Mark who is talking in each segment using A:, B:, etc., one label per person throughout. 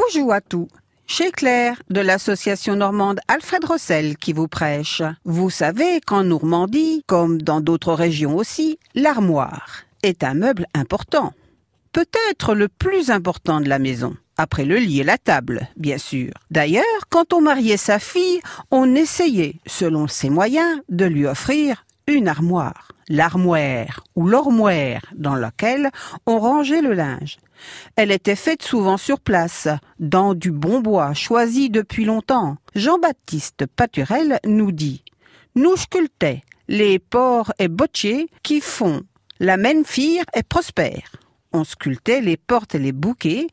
A: Bonjour à tous. Chez Claire, de l'association normande Alfred Rossel qui vous prêche. Vous savez qu'en Normandie, comme dans d'autres régions aussi, l'armoire est un meuble important. Peut-être le plus important de la maison. Après le lit et la table, bien sûr. D'ailleurs, quand on mariait sa fille, on essayait, selon ses moyens, de lui offrir une armoire, l'armoire ou l'ormoire dans laquelle on rangeait le linge. Elle était faite souvent sur place, dans du bon bois choisi depuis longtemps. Jean-Baptiste Paturel nous dit Nous sculptait les porcs et bottiers qui font la fire et prospère. On sculptait les portes et les bouquets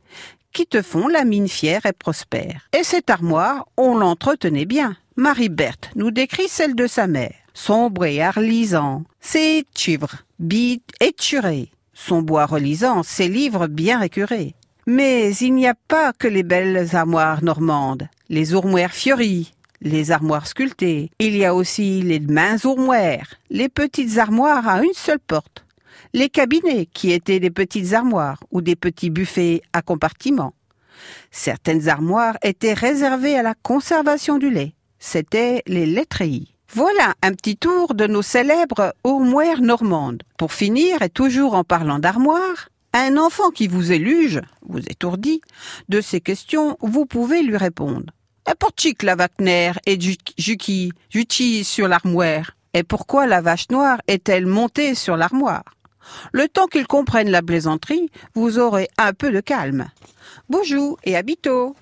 A: qui te font la mine fière et prospère. Et cette armoire, on l'entretenait bien. Marie-Berthe nous décrit celle de sa mère. Sombre et arlisant, ses chivres, bite et. Son bois relisant, ses livres bien récurés. Mais il n'y a pas que les belles armoires normandes, les ourmoires fiories, les armoires sculptées. Il y a aussi les mains ourmoires, les petites armoires à une seule porte les cabinets qui étaient des petites armoires ou des petits buffets à compartiments. Certaines armoires étaient réservées à la conservation du lait. C'étaient les laiteries. Voilà un petit tour de nos célèbres armoires normandes. Pour finir, et toujours en parlant d'armoire, un enfant qui vous éluge, vous étourdit, de ces questions, vous pouvez lui répondre. Et que la Wagner et Juki sur l'armoire Et pourquoi la vache noire est-elle montée sur l'armoire? Le temps qu'ils comprennent la plaisanterie, vous aurez un peu de calme. Bonjour et à bientôt